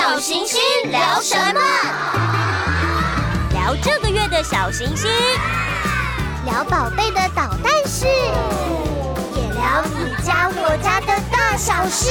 小行星聊什么？聊这个月的小行星，聊宝贝的捣蛋事，也聊你家我家的大小事。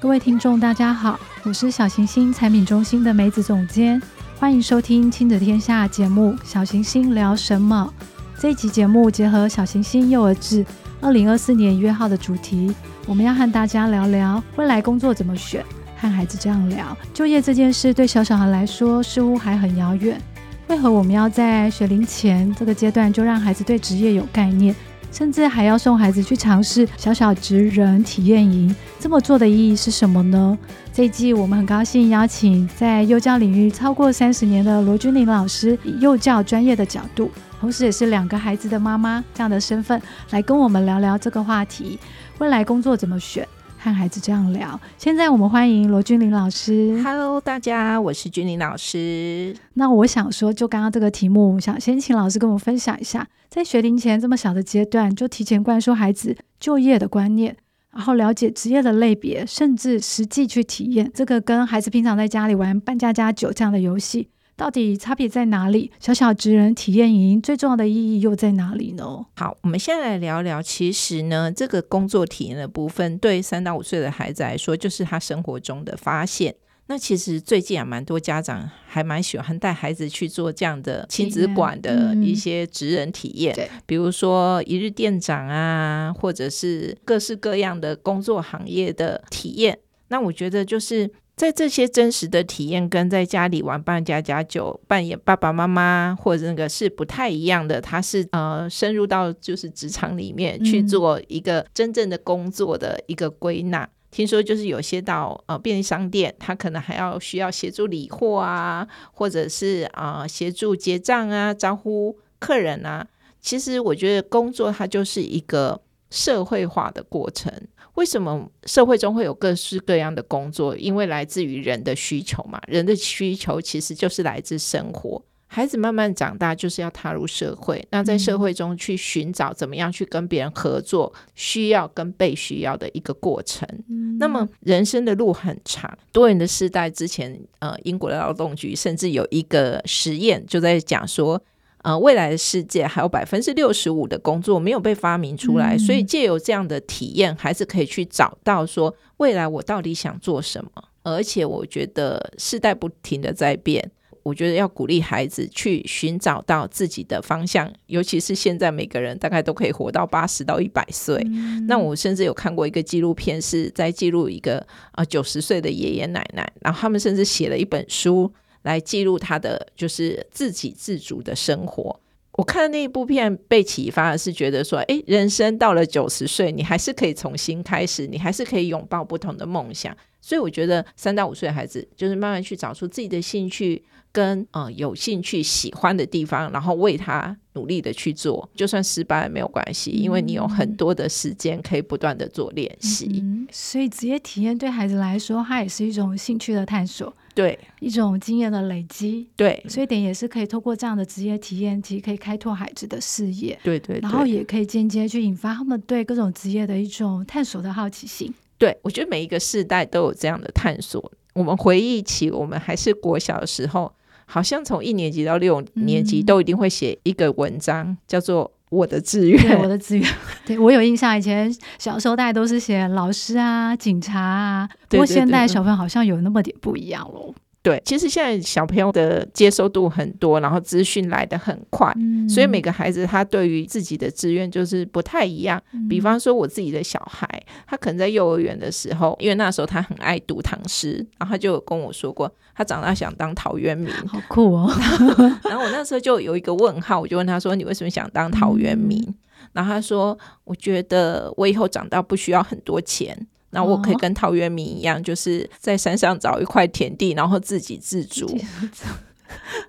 各位听众，大家好，我是小行星产品中心的梅子总监，欢迎收听亲子天下节目《小行星聊什么》。这一集节目结合小行星幼儿志二零二四年一月号的主题，我们要和大家聊聊未来工作怎么选，和孩子这样聊。就业这件事对小小孩来说似乎还很遥远，为何我们要在学龄前这个阶段就让孩子对职业有概念？甚至还要送孩子去尝试小小职人体验营，这么做的意义是什么呢？这一季我们很高兴邀请在幼教领域超过三十年的罗君玲老师，以幼教专业的角度，同时也是两个孩子的妈妈这样的身份，来跟我们聊聊这个话题：未来工作怎么选？和孩子这样聊。现在我们欢迎罗君玲老师。Hello，大家，我是君玲老师。那我想说，就刚刚这个题目，想先请老师跟我们分享一下，在学龄前这么小的阶段，就提前灌输孩子就业的观念，然后了解职业的类别，甚至实际去体验。这个跟孩子平常在家里玩扮家家酒这样的游戏。到底差别在哪里？小小职人体验营最重要的意义又在哪里呢？好，我们现在来聊聊。其实呢，这个工作体验的部分，对三到五岁的孩子来说，就是他生活中的发现。那其实最近也，蛮多家长还蛮喜欢带孩子去做这样的亲子馆的一些职人体验，嗯、比如说一日店长啊，或者是各式各样的工作行业的体验。那我觉得就是。在这些真实的体验跟在家里玩扮家家酒、扮演爸爸妈妈或者那个是不太一样的。他是呃深入到就是职场里面去做一个真正的工作的一个归纳。嗯、听说就是有些到呃便利商店，他可能还要需要协助理货啊，或者是啊、呃、协助结账啊、招呼客人啊。其实我觉得工作它就是一个社会化的过程。为什么社会中会有各式各样的工作？因为来自于人的需求嘛。人的需求其实就是来自生活。孩子慢慢长大，就是要踏入社会。那在社会中去寻找怎么样去跟别人合作，需要跟被需要的一个过程。嗯、那么人生的路很长。多元的世代之前，呃，英国的劳动局甚至有一个实验，就在讲说。呃，未来的世界还有百分之六十五的工作没有被发明出来，嗯、所以借由这样的体验，还是可以去找到说未来我到底想做什么。而且我觉得世代不停的在变，我觉得要鼓励孩子去寻找到自己的方向，尤其是现在每个人大概都可以活到八十到一百岁。嗯、那我甚至有看过一个纪录片，是在记录一个啊九十岁的爷爷奶奶，然后他们甚至写了一本书。来记录他的就是自给自足的生活。我看的那一部片被启发的是觉得说，诶，人生到了九十岁，你还是可以重新开始，你还是可以拥抱不同的梦想。所以我觉得三到五岁的孩子就是慢慢去找出自己的兴趣跟呃有兴趣喜欢的地方，然后为他努力的去做，就算失败也没有关系，因为你有很多的时间可以不断的做练习。嗯，所以职业体验对孩子来说，它也是一种兴趣的探索。对，一种经验的累积，对，所以点也是可以透过这样的职业体验，其实可以开拓孩子的视野，对，对对，然后也可以间接去引发他们对各种职业的一种探索的好奇心。对，我觉得每一个世代都有这样的探索。我们回忆起我们还是国小的时候，好像从一年级到六年级都一定会写一个文章，嗯、叫做。我的志愿，我的志愿，对，我有印象，以前小时候大家都是写老师啊、警察啊，不过现在小朋友好像有那么点不一样喽。对，其实现在小朋友的接收度很多，然后资讯来的很快，嗯、所以每个孩子他对于自己的志愿就是不太一样。嗯、比方说我自己的小孩，他可能在幼儿园的时候，因为那时候他很爱读唐诗，然后他就有跟我说过，他长大想当陶渊明，好酷哦。然后我那时候就有一个问号，我就问他说：“你为什么想当陶渊明？”嗯、然后他说：“我觉得我以后长大不需要很多钱。”那我可以跟陶渊明一样，就是在山上找一块田地，然后自给自足。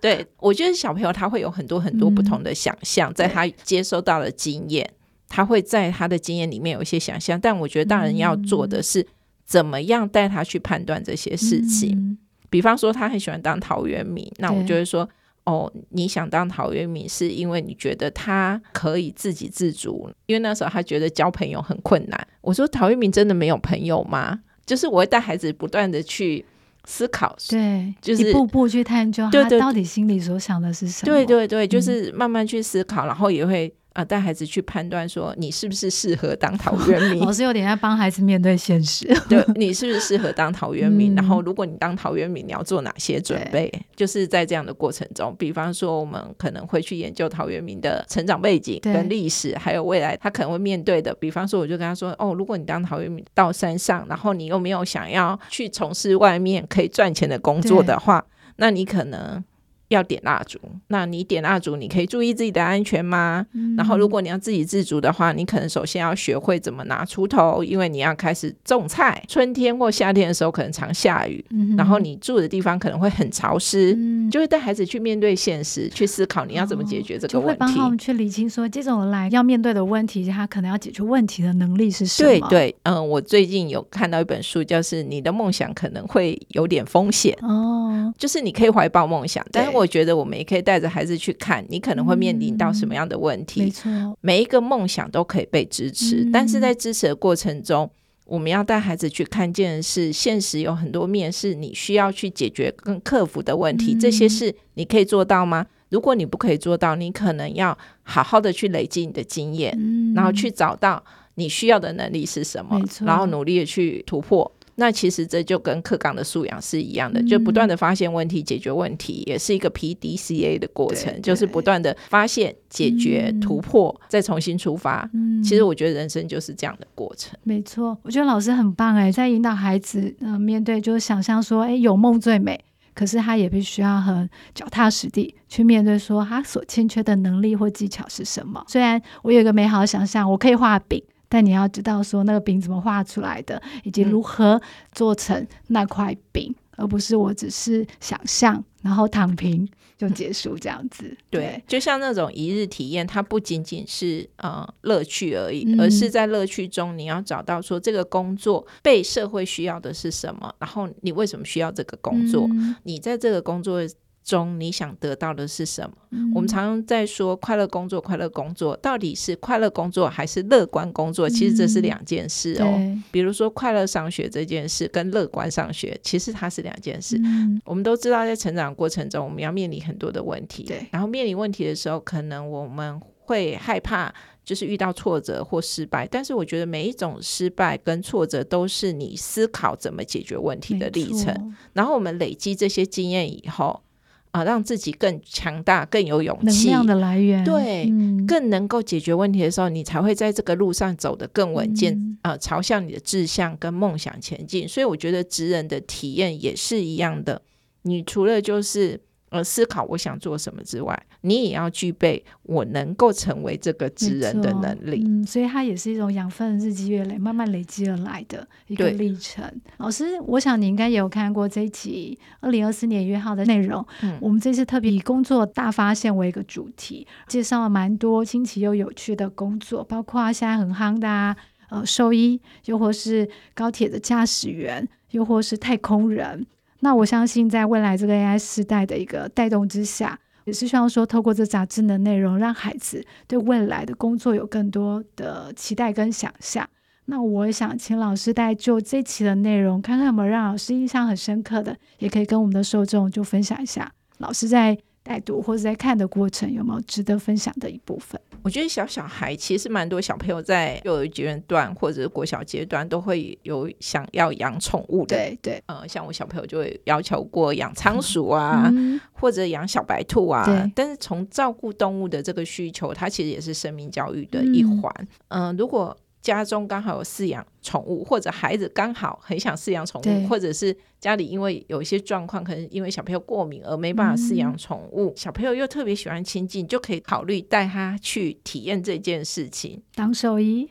对，我觉得小朋友他会有很多很多不同的想象，在他接收到的经验，他会在他的经验里面有一些想象。但我觉得大人要做的是，怎么样带他去判断这些事情。比方说，他很喜欢当陶渊明，那我就会说。哦，你想当陶渊明是因为你觉得他可以自给自足，因为那时候他觉得交朋友很困难。我说陶渊明真的没有朋友吗？就是我会带孩子不断的去思考，对，就是一步步去探究他到底心里所想的是什么。对对对，就是慢慢去思考，嗯、然后也会。啊，带孩子去判断说你是不是适合当陶渊明。老师有点在帮孩子面对现实。对，你是不是适合当陶渊明？嗯、然后，如果你当陶渊明，你要做哪些准备？就是在这样的过程中，比方说，我们可能会去研究陶渊明的成长背景跟历史，还有未来他可能会面对的。比方说，我就跟他说：“哦，如果你当陶渊明到山上，然后你又没有想要去从事外面可以赚钱的工作的话，那你可能。”要点蜡烛，那你点蜡烛，你可以注意自己的安全吗？嗯、然后，如果你要自给自足的话，你可能首先要学会怎么拿锄头，因为你要开始种菜。春天或夏天的时候，可能常下雨，嗯、然后你住的地方可能会很潮湿，嗯、就会带孩子去面对现实，去思考你要怎么解决这个问题。哦、就会帮他们去理清说，接着来要面对的问题，他可能要解决问题的能力是什么？对对，嗯，我最近有看到一本书，就是你的梦想可能会有点风险哦，就是你可以怀抱梦想，但是我。我觉得我们也可以带着孩子去看，你可能会面临到什么样的问题。嗯、没错，每一个梦想都可以被支持，嗯、但是在支持的过程中，我们要带孩子去看见的是现实有很多面是你需要去解决跟克服的问题。嗯、这些事你可以做到吗？如果你不可以做到，你可能要好好的去累积你的经验，嗯、然后去找到你需要的能力是什么，然后努力的去突破。那其实这就跟课纲的素养是一样的，嗯、就不断的发现问题、解决问题，也是一个 PDCA 的过程，就是不断的发现、解决、嗯、突破，再重新出发。嗯，其实我觉得人生就是这样的过程。没错，我觉得老师很棒哎，在引导孩子呃面对，就是想象说，哎，有梦最美，可是他也必须要很脚踏实地去面对，说他所欠缺的能力或技巧是什么。虽然我有一个美好的想象，我可以画饼。但你要知道，说那个饼怎么画出来的，以及如何做成那块饼，嗯、而不是我只是想象，然后躺平就结束这样子。对，对，就像那种一日体验，它不仅仅是呃乐趣而已，嗯、而是在乐趣中，你要找到说这个工作被社会需要的是什么，然后你为什么需要这个工作？嗯、你在这个工作中你想得到的是什么？嗯、我们常常在说快乐工作，快乐工作到底是快乐工作还是乐观工作？其实这是两件事哦。嗯、比如说快乐上学这件事跟乐观上学，其实它是两件事。嗯、我们都知道，在成长过程中，我们要面临很多的问题。对，然后面临问题的时候，可能我们会害怕，就是遇到挫折或失败。但是我觉得每一种失败跟挫折，都是你思考怎么解决问题的历程。然后我们累积这些经验以后。啊，让自己更强大、更有勇气，能量的来源，对，嗯、更能够解决问题的时候，你才会在这个路上走得更稳健，嗯、啊，朝向你的志向跟梦想前进。所以，我觉得职人的体验也是一样的。你除了就是。呃，思考我想做什么之外，你也要具备我能够成为这个职人的能力。嗯，所以它也是一种养分，日积月累，慢慢累积而来的一个历程。老师，我想你应该也有看过这一集二零二四年一月号的内容。嗯，我们这次特别以工作大发现为一个主题，介绍了蛮多新奇又有趣的工作，包括现在很夯的啊，呃，兽医，又或是高铁的驾驶员，又或是太空人。那我相信，在未来这个 AI 时代的一个带动之下，也是希望说，透过这杂志的内容，让孩子对未来的工作有更多的期待跟想象。那我也想请老师带就这期的内容，看看有没有让老师印象很深刻的，也可以跟我们的受众就分享一下。老师在带读或者在看的过程，有没有值得分享的一部分？我觉得小小孩其实蛮多小朋友在幼儿阶段或者是国小阶段都会有想要养宠物的，对对，呃，像我小朋友就会要求过养仓鼠啊，嗯、或者养小白兔啊。但是从照顾动物的这个需求，它其实也是生命教育的一环。嗯、呃，如果家中刚好有饲养宠物，或者孩子刚好很想饲养宠物，或者是家里因为有一些状况，可能因为小朋友过敏而没办法饲养宠物，嗯、小朋友又特别喜欢亲近，就可以考虑带他去体验这件事情。当兽医，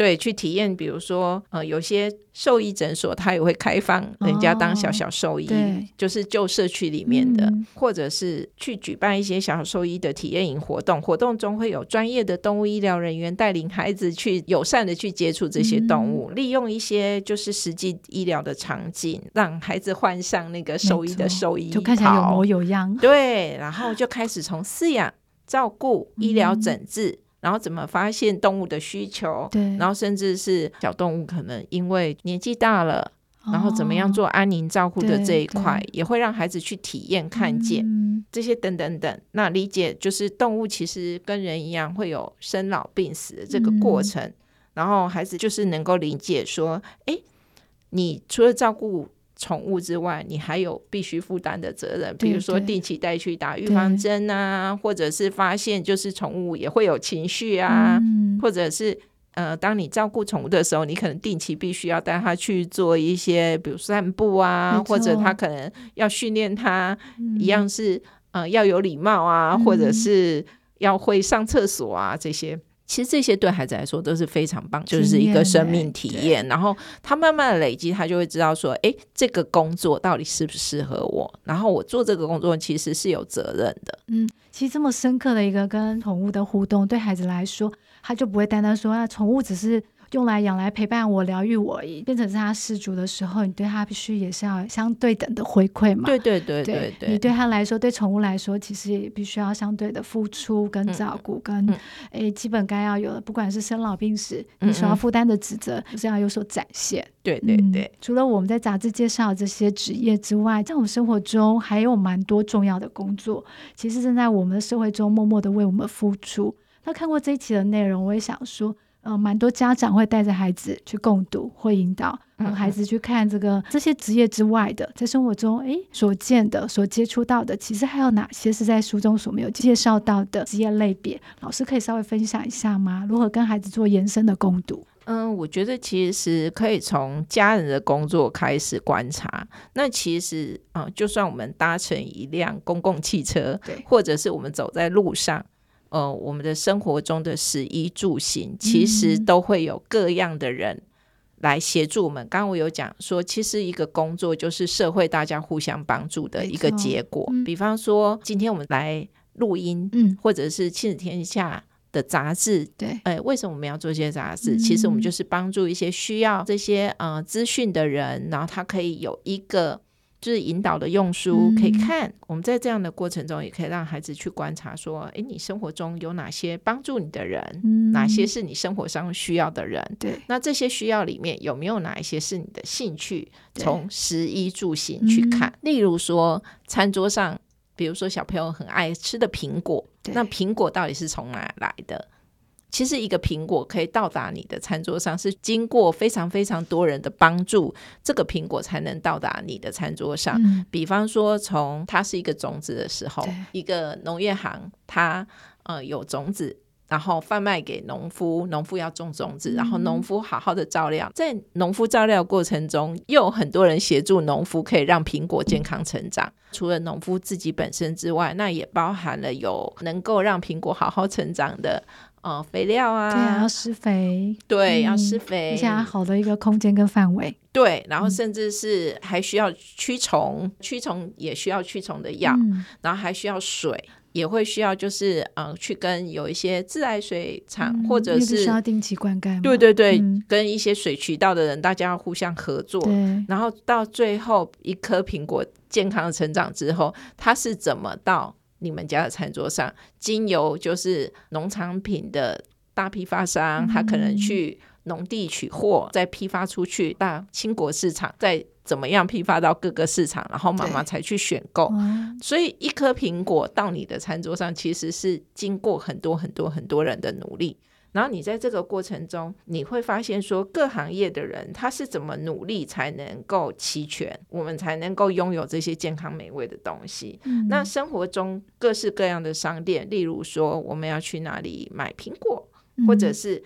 对，去体验，比如说，呃，有些兽医诊所，它也会开放人家当小小兽医，哦、就是旧社区里面的，嗯、或者是去举办一些小小兽医的体验营活动，活动中会有专业的动物医疗人员带领孩子去友善的去接触这些动物，嗯、利用一些就是实际医疗的场景，让孩子换上那个兽医的兽医，就看起来有模有样。对，然后就开始从饲养、照顾、医疗诊治。嗯然后怎么发现动物的需求？对，然后甚至是小动物可能因为年纪大了，哦、然后怎么样做安宁照顾的这一块，也会让孩子去体验看见、嗯、这些等等等。那理解就是动物其实跟人一样会有生老病死的这个过程，嗯、然后孩子就是能够理解说，哎，你除了照顾。宠物之外，你还有必须负担的责任，比如说定期带去打预防针啊，或者是发现就是宠物也会有情绪啊，嗯、或者是呃，当你照顾宠物的时候，你可能定期必须要带它去做一些，比如散步啊，或者它可能要训练它一样是呃要有礼貌啊，嗯、或者是要会上厕所啊这些。其实这些对孩子来说都是非常棒，就是一个生命体验。然后他慢慢的累积，他就会知道说，哎，这个工作到底适不适合我？然后我做这个工作其实是有责任的。嗯，其实这么深刻的一个跟宠物的互动，对孩子来说，他就不会单单说啊，宠物只是。用来养来陪伴我、疗愈我，变成是他失主的时候，你对他必须也是要相对等的回馈嘛？对对对对对，对，你对他来说，对宠物来说，其实也必须要相对的付出跟照顾，嗯、跟诶、嗯、基本该要有的，不管是生老病死，你所要负担的职责，就是要有所展现。对对对、嗯，除了我们在杂志介绍这些职业之外，在我们生活中还有蛮多重要的工作，其实正在我们的社会中默默的为我们付出。那看过这一期的内容，我也想说。呃，蛮多家长会带着孩子去共读，会引导孩子去看这个这些职业之外的，在生活中诶所见的、所接触到的，其实还有哪些是在书中所没有介绍到的职业类别？老师可以稍微分享一下吗？如何跟孩子做延伸的共读？嗯，我觉得其实可以从家人的工作开始观察。那其实啊、呃，就算我们搭乘一辆公共汽车，对，或者是我们走在路上。呃，我们的生活中的食衣住行，其实都会有各样的人来协助我们。刚刚我有讲说，其实一个工作就是社会大家互相帮助的一个结果。嗯、比方说，今天我们来录音，嗯，或者是亲子天下的杂志，对，呃，为什么我们要做这些杂志？其实我们就是帮助一些需要这些呃资讯的人，然后他可以有一个。就是引导的用书可以看，嗯、我们在这样的过程中，也可以让孩子去观察说，诶，你生活中有哪些帮助你的人，嗯、哪些是你生活上需要的人？对，那这些需要里面有没有哪一些是你的兴趣？从食衣住行去看，嗯、例如说餐桌上，比如说小朋友很爱吃的苹果，那苹果到底是从哪来的？其实一个苹果可以到达你的餐桌上，是经过非常非常多人的帮助，这个苹果才能到达你的餐桌上。嗯、比方说，从它是一个种子的时候，一个农业行它呃有种子，然后贩卖给农夫，农夫要种种子，然后农夫好好的照料，在农夫照料过程中，又有很多人协助农夫，可以让苹果健康成长。嗯、除了农夫自己本身之外，那也包含了有能够让苹果好好成长的。哦，肥料啊，对啊，要施肥，对，嗯、要施肥，而且好的一个空间跟范围，对，然后甚至是还需要驱虫，驱虫也需要驱虫的药，嗯、然后还需要水，也会需要就是呃，去跟有一些自来水厂、嗯、或者是需要定期灌溉，对对对，嗯、跟一些水渠道的人，大家要互相合作，然后到最后一颗苹果健康的成长之后，它是怎么到？你们家的餐桌上，经由就是农产品的大批发商，嗯、他可能去农地取货，再批发出去到清国市场，再怎么样批发到各个市场，然后妈妈才去选购。所以一颗苹果到你的餐桌上，其实是经过很多很多很多人的努力。然后你在这个过程中，你会发现说，各行业的人他是怎么努力才能够齐全，我们才能够拥有这些健康美味的东西。嗯、那生活中各式各样的商店，例如说我们要去哪里买苹果，嗯、或者是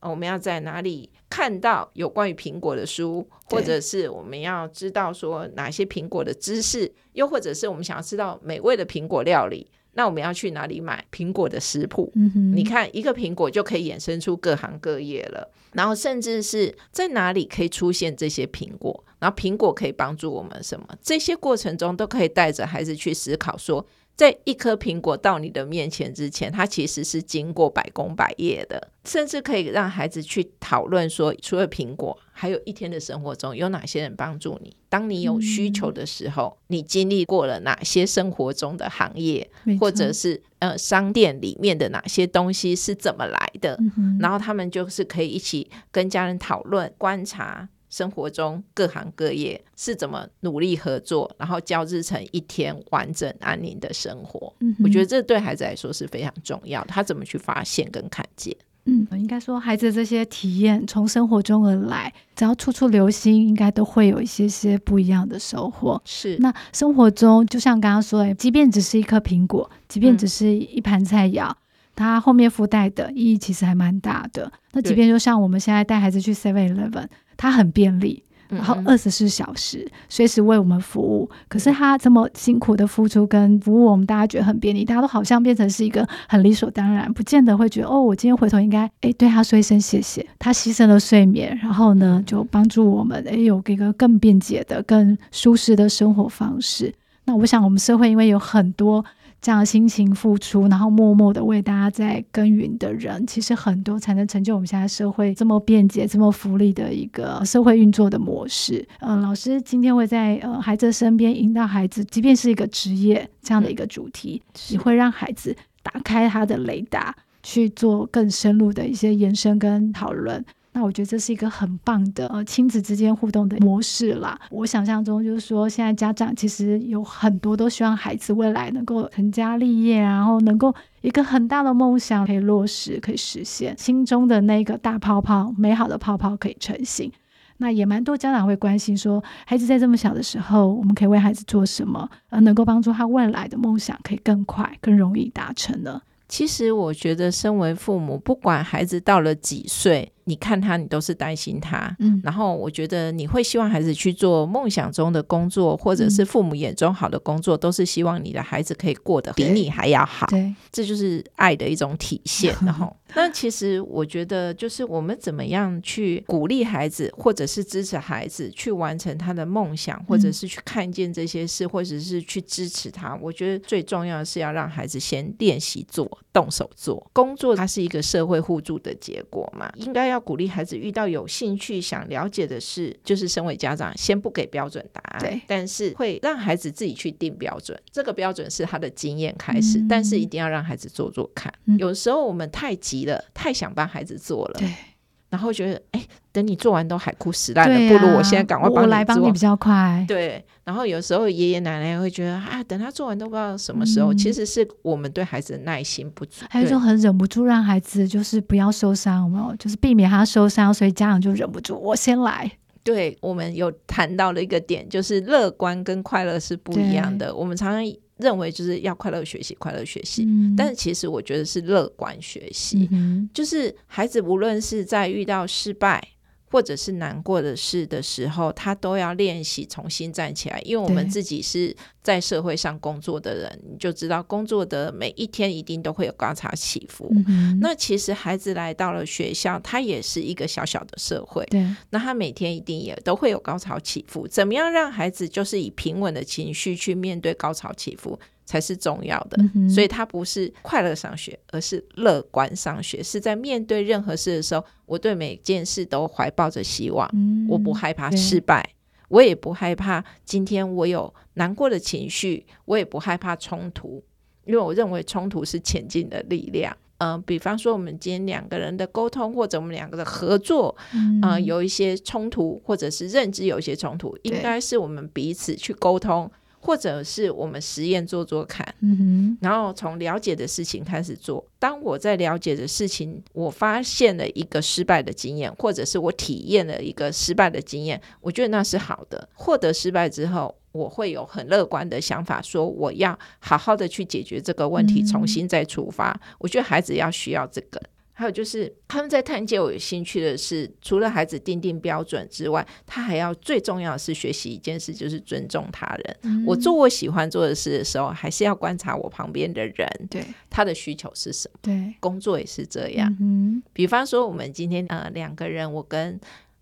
我们要在哪里看到有关于苹果的书，或者是我们要知道说哪些苹果的知识，又或者是我们想要知道美味的苹果料理。那我们要去哪里买苹果的食谱？你看一个苹果就可以衍生出各行各业了。然后甚至是在哪里可以出现这些苹果？然后苹果可以帮助我们什么？这些过程中都可以带着孩子去思考说。在一颗苹果到你的面前之前，它其实是经过百工百业的，甚至可以让孩子去讨论说，除了苹果，还有一天的生活中有哪些人帮助你？当你有需求的时候，嗯、你经历过了哪些生活中的行业，或者是呃商店里面的哪些东西是怎么来的？嗯、然后他们就是可以一起跟家人讨论、观察。生活中各行各业是怎么努力合作，然后交织成一天完整安宁的生活。嗯，我觉得这对孩子来说是非常重要的。他怎么去发现跟看见？嗯，应该说孩子这些体验从生活中而来，只要处处留心，应该都会有一些些不一样的收获。是，那生活中就像刚刚说的，即便只是一颗苹果，即便只是一盘菜肴，嗯、它后面附带的意义其实还蛮大的。那即便就像我们现在带孩子去 Seven Eleven。它很便利，然后二十四小时随时为我们服务。可是他这么辛苦的付出跟服务，我们大家觉得很便利，大家都好像变成是一个很理所当然，不见得会觉得哦，我今天回头应该诶对他说一声谢谢。他牺牲了睡眠，然后呢就帮助我们诶有一个更便捷的、更舒适的生活方式。那我想我们社会因为有很多。这样辛勤付出，然后默默的为大家在耕耘的人，其实很多才能成就我们现在社会这么便捷、这么福利的一个社会运作的模式。呃，老师今天会在呃孩子身边引导孩子，即便是一个职业这样的一个主题，也会让孩子打开他的雷达，去做更深入的一些延伸跟讨论。那我觉得这是一个很棒的呃亲子之间互动的模式啦。我想象中就是说，现在家长其实有很多都希望孩子未来能够成家立业，然后能够一个很大的梦想可以落实，可以实现心中的那个大泡泡，美好的泡泡可以成型。那也蛮多家长会关心说，孩子在这么小的时候，我们可以为孩子做什么，而能够帮助他未来的梦想可以更快、更容易达成呢？其实我觉得，身为父母，不管孩子到了几岁。你看他，你都是担心他，嗯，然后我觉得你会希望孩子去做梦想中的工作，或者是父母眼中好的工作，都是希望你的孩子可以过得比你还要好，对，这就是爱的一种体现。然后，那其实我觉得，就是我们怎么样去鼓励孩子，或者是支持孩子去完成他的梦想，或者是去看见这些事，或者是去支持他。我觉得最重要的是要让孩子先练习做，动手做工作，它是一个社会互助的结果嘛，应该要。鼓励孩子遇到有兴趣想了解的事，就是身为家长，先不给标准答案，对，但是会让孩子自己去定标准。这个标准是他的经验开始，嗯、但是一定要让孩子做做看。嗯、有时候我们太急了，太想帮孩子做了，对，然后觉得哎。等你做完都海枯石烂了，啊、不如我现在赶快帮你做，我来帮你比较快。对，然后有时候爷爷奶奶会觉得啊，等他做完都不知道什么时候。嗯、其实是我们对孩子的耐心不足，还有一种很忍不住让孩子就是不要受伤，有没有？就是避免他受伤，所以家长就忍不住，我先来。对，我们有谈到了一个点，就是乐观跟快乐是不一样的。我们常常。认为就是要快乐学习，快乐学习。嗯、但是其实我觉得是乐观学习，嗯、就是孩子无论是在遇到失败，或者是难过的事的时候，他都要练习重新站起来。因为我们自己是在社会上工作的人，你就知道工作的每一天一定都会有高潮起伏。嗯、那其实孩子来到了学校，他也是一个小小的社会。对，那他每天一定也都会有高潮起伏。怎么样让孩子就是以平稳的情绪去面对高潮起伏？才是重要的，嗯、所以他不是快乐上学，而是乐观上学。是在面对任何事的时候，我对每件事都怀抱着希望。嗯、我不害怕失败，我也不害怕今天我有难过的情绪，我也不害怕冲突，因为我认为冲突是前进的力量。嗯、呃，比方说我们今天两个人的沟通，或者我们两个的合作，嗯、呃，有一些冲突，或者是认知有一些冲突，应该是我们彼此去沟通。或者是我们实验做做看，然后从了解的事情开始做。当我在了解的事情，我发现了一个失败的经验，或者是我体验了一个失败的经验，我觉得那是好的。获得失败之后，我会有很乐观的想法，说我要好好的去解决这个问题，重新再出发。嗯、我觉得孩子要需要这个。还有就是他们在探究我有兴趣的是，除了孩子定定标准之外，他还要最重要的是学习一件事，就是尊重他人。嗯、我做我喜欢做的事的时候，还是要观察我旁边的人，对他的需求是什么。对，工作也是这样。嗯，比方说我们今天呃两个人，我跟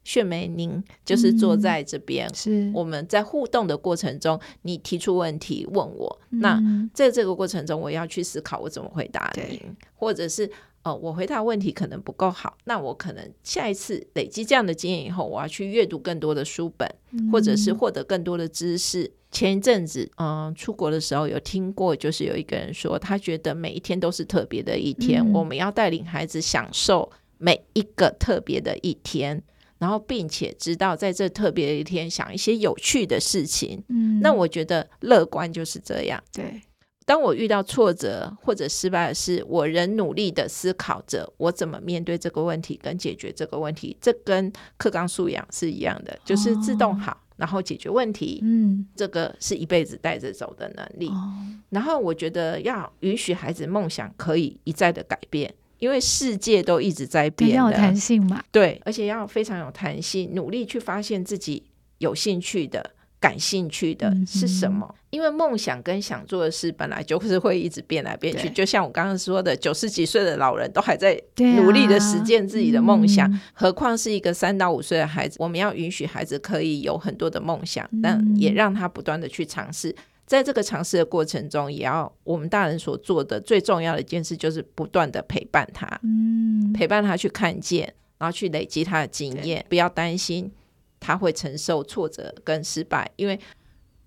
炫梅，您就是坐在这边，嗯、是我们在互动的过程中，你提出问题问我，嗯、那在这个过程中，我要去思考我怎么回答您，或者是。呃，我回答问题可能不够好，那我可能下一次累积这样的经验以后，我要去阅读更多的书本，嗯、或者是获得更多的知识。前一阵子，嗯，出国的时候有听过，就是有一个人说，他觉得每一天都是特别的一天，嗯、我们要带领孩子享受每一个特别的一天，然后并且知道在这特别的一天想一些有趣的事情。嗯，那我觉得乐观就是这样。对。当我遇到挫折或者失败的事，我仍努力的思考着我怎么面对这个问题跟解决这个问题。这跟课纲素养是一样的，哦、就是自动好，然后解决问题。嗯，这个是一辈子带着走的能力。哦、然后我觉得要允许孩子梦想可以一再的改变，因为世界都一直在变，要有弹性嘛。对，而且要非常有弹性，努力去发现自己有兴趣的。感兴趣的是什么？嗯、因为梦想跟想做的事本来就是会一直变来变去。就像我刚刚说的，九十几岁的老人都还在努力的实践自己的梦想，啊、何况是一个三到五岁的孩子？我们要允许孩子可以有很多的梦想，嗯、但也让他不断的去尝试。在这个尝试的过程中，也要我们大人所做的最重要的一件事，就是不断的陪伴他，嗯、陪伴他去看见，然后去累积他的经验，不要担心。他会承受挫折跟失败，因为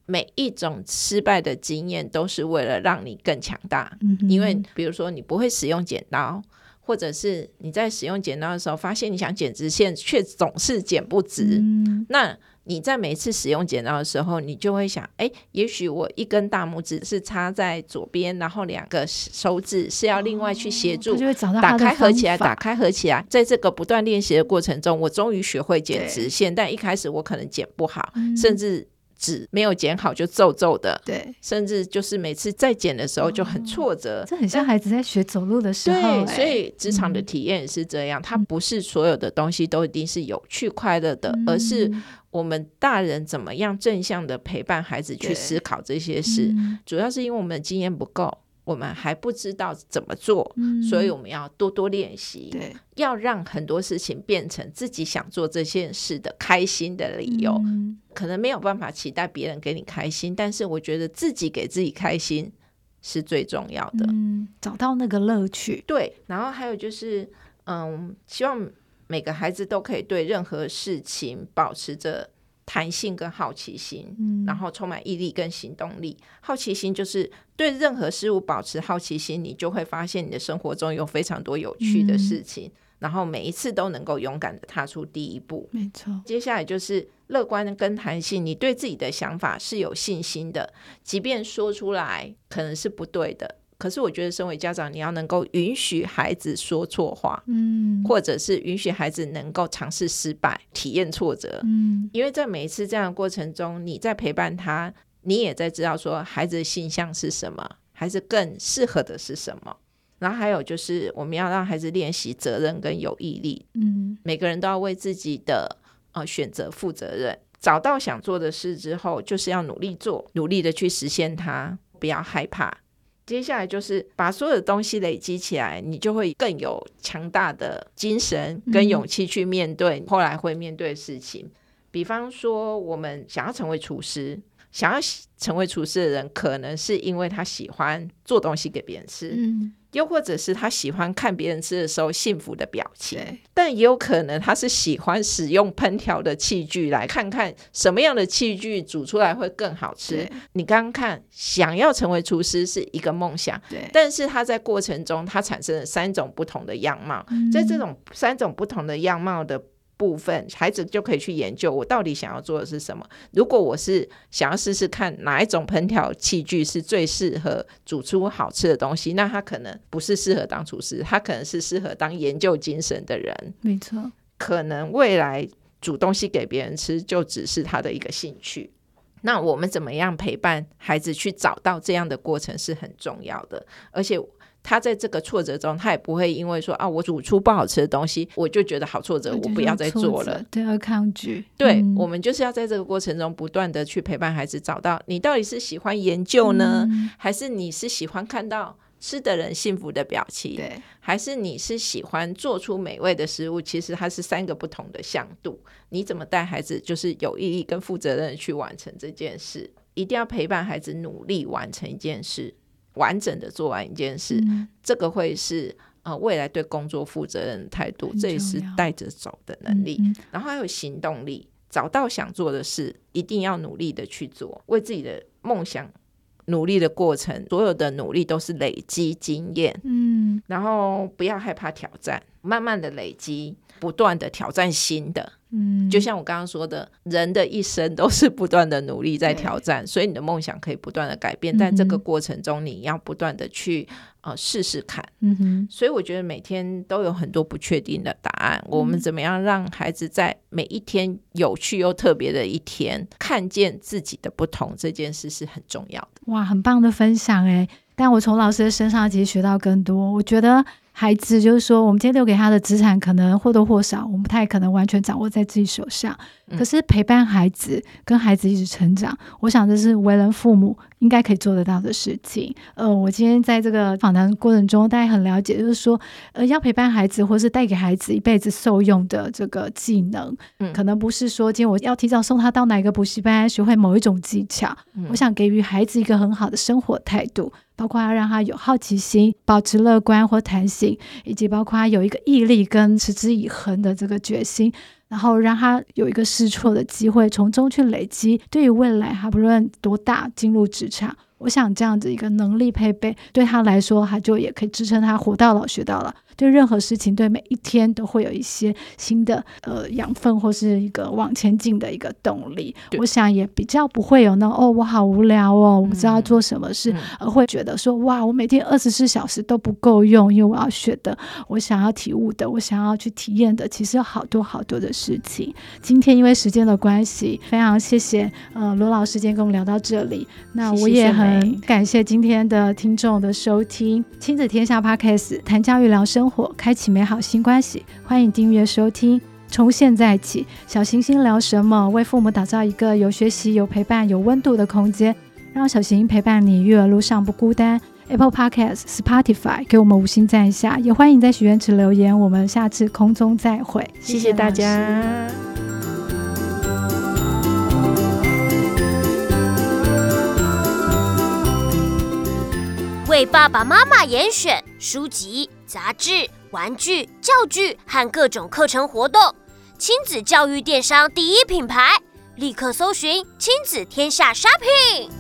每一种失败的经验都是为了让你更强大。嗯、因为比如说你不会使用剪刀，或者是你在使用剪刀的时候，发现你想剪直线却总是剪不直，嗯、那。你在每次使用剪刀的时候，你就会想，哎，也许我一根大拇指是插在左边，然后两个手指是要另外去协助，打开合起来，打开合起来。在这个不断练习的过程中，我终于学会剪直线，但一开始我可能剪不好，嗯、甚至。纸没有剪好就皱皱的，对，甚至就是每次再剪的时候就很挫折。哦、这很像孩子在学走路的时候。对，所以职场的体验也是这样，嗯、它不是所有的东西都一定是有趣快乐的，嗯、而是我们大人怎么样正向的陪伴孩子去思考这些事。嗯、主要是因为我们的经验不够。我们还不知道怎么做，嗯、所以我们要多多练习。对，要让很多事情变成自己想做这件事的开心的理由。嗯、可能没有办法期待别人给你开心，但是我觉得自己给自己开心是最重要的。嗯，找到那个乐趣。对，然后还有就是，嗯，希望每个孩子都可以对任何事情保持着。弹性跟好奇心，嗯、然后充满毅力跟行动力。好奇心就是对任何事物保持好奇心，你就会发现你的生活中有非常多有趣的事情，嗯、然后每一次都能够勇敢的踏出第一步。没错，接下来就是乐观跟弹性，你对自己的想法是有信心的，即便说出来可能是不对的。可是我觉得，身为家长，你要能够允许孩子说错话，嗯，或者是允许孩子能够尝试失败、体验挫折，嗯，因为在每一次这样的过程中，你在陪伴他，你也在知道说孩子的性向是什么，孩子更适合的是什么。然后还有就是，我们要让孩子练习责任跟有毅力，嗯，每个人都要为自己的呃选择负责任。找到想做的事之后，就是要努力做，努力的去实现它，不要害怕。接下来就是把所有的东西累积起来，你就会更有强大的精神跟勇气去面对后来会面对的事情。嗯、比方说，我们想要成为厨师，想要成为厨师的人，可能是因为他喜欢做东西给别人吃。嗯又或者是他喜欢看别人吃的时候幸福的表情，但也有可能他是喜欢使用烹调的器具，来看看什么样的器具煮出来会更好吃。你刚刚看，想要成为厨师是一个梦想，对但是他在过程中他产生了三种不同的样貌，嗯、在这种三种不同的样貌的。部分孩子就可以去研究，我到底想要做的是什么。如果我是想要试试看哪一种烹调器具是最适合煮出好吃的东西，那他可能不是适合当厨师，他可能是适合当研究精神的人。没错，可能未来煮东西给别人吃就只是他的一个兴趣。那我们怎么样陪伴孩子去找到这样的过程是很重要的，而且。他在这个挫折中，他也不会因为说啊，我煮出不好吃的东西，我就觉得好挫折，我不要再做了，对，而抗拒。对，嗯、我们就是要在这个过程中不断的去陪伴孩子，找到你到底是喜欢研究呢，嗯、还是你是喜欢看到吃的人幸福的表情，对，还是你是喜欢做出美味的食物？其实它是三个不同的向度。你怎么带孩子，就是有意义跟负责任的去完成这件事。一定要陪伴孩子努力完成一件事，完整的做完一件事，嗯、这个会是呃未来对工作负责任的态度，这也是带着走的能力。然后还有行动力，找到想做的事，一定要努力的去做，为自己的梦想。努力的过程，所有的努力都是累积经验，嗯，然后不要害怕挑战，慢慢的累积，不断的挑战新的。嗯，就像我刚刚说的，人的一生都是不断的努力在挑战，所以你的梦想可以不断的改变，嗯、但这个过程中你要不断的去呃试试看。嗯哼，所以我觉得每天都有很多不确定的答案。嗯、我们怎么样让孩子在每一天有趣又特别的一天，看见自己的不同，这件事是很重要的。哇，很棒的分享诶，但我从老师的身上其实学到更多，我觉得。孩子就是说，我们今天留给他的资产，可能或多或少，我们不太可能完全掌握在自己手上。可是陪伴孩子，跟孩子一起成长，我想这是为人父母应该可以做得到的事情。呃，我今天在这个访谈过程中，大家很了解，就是说，呃，要陪伴孩子，或是带给孩子一辈子受用的这个技能，嗯，可能不是说今天我要提早送他到哪个补习班，学会某一种技巧。嗯，我想给予孩子一个很好的生活态度。包括要让他有好奇心，保持乐观或弹性，以及包括他有一个毅力跟持之以恒的这个决心，然后让他有一个试错的机会，从中去累积。对于未来，他不论多大进入职场，我想这样子一个能力配备，对他来说，他就也可以支撑他活到老学到老。对任何事情，对每一天都会有一些新的呃养分，或是一个往前进的一个动力。我想也比较不会有那哦，我好无聊哦，我不知道做什么事，嗯、而会觉得说哇，我每天二十四小时都不够用，因为我要学的，我想要体悟的，我想要去体验的，其实有好多好多的事情。今天因为时间的关系，非常谢谢呃罗老师今天跟我们聊到这里。那我也很感谢今天的听众的收听，亲子天下 Podcast 谈教育聊生活。火开启美好新关系，欢迎订阅收听。从现在起，小行星聊什么？为父母打造一个有学习、有陪伴、有温度的空间，让小行星陪伴你，育儿路上不孤单。Apple Podcast、Spotify，给我们五星赞一下，也欢迎在许愿池留言。我们下次空中再会，谢谢大家。为爸爸妈妈严选书籍。杂志、玩具、教具和各种课程活动，亲子教育电商第一品牌，立刻搜寻“亲子天下 Shopping”。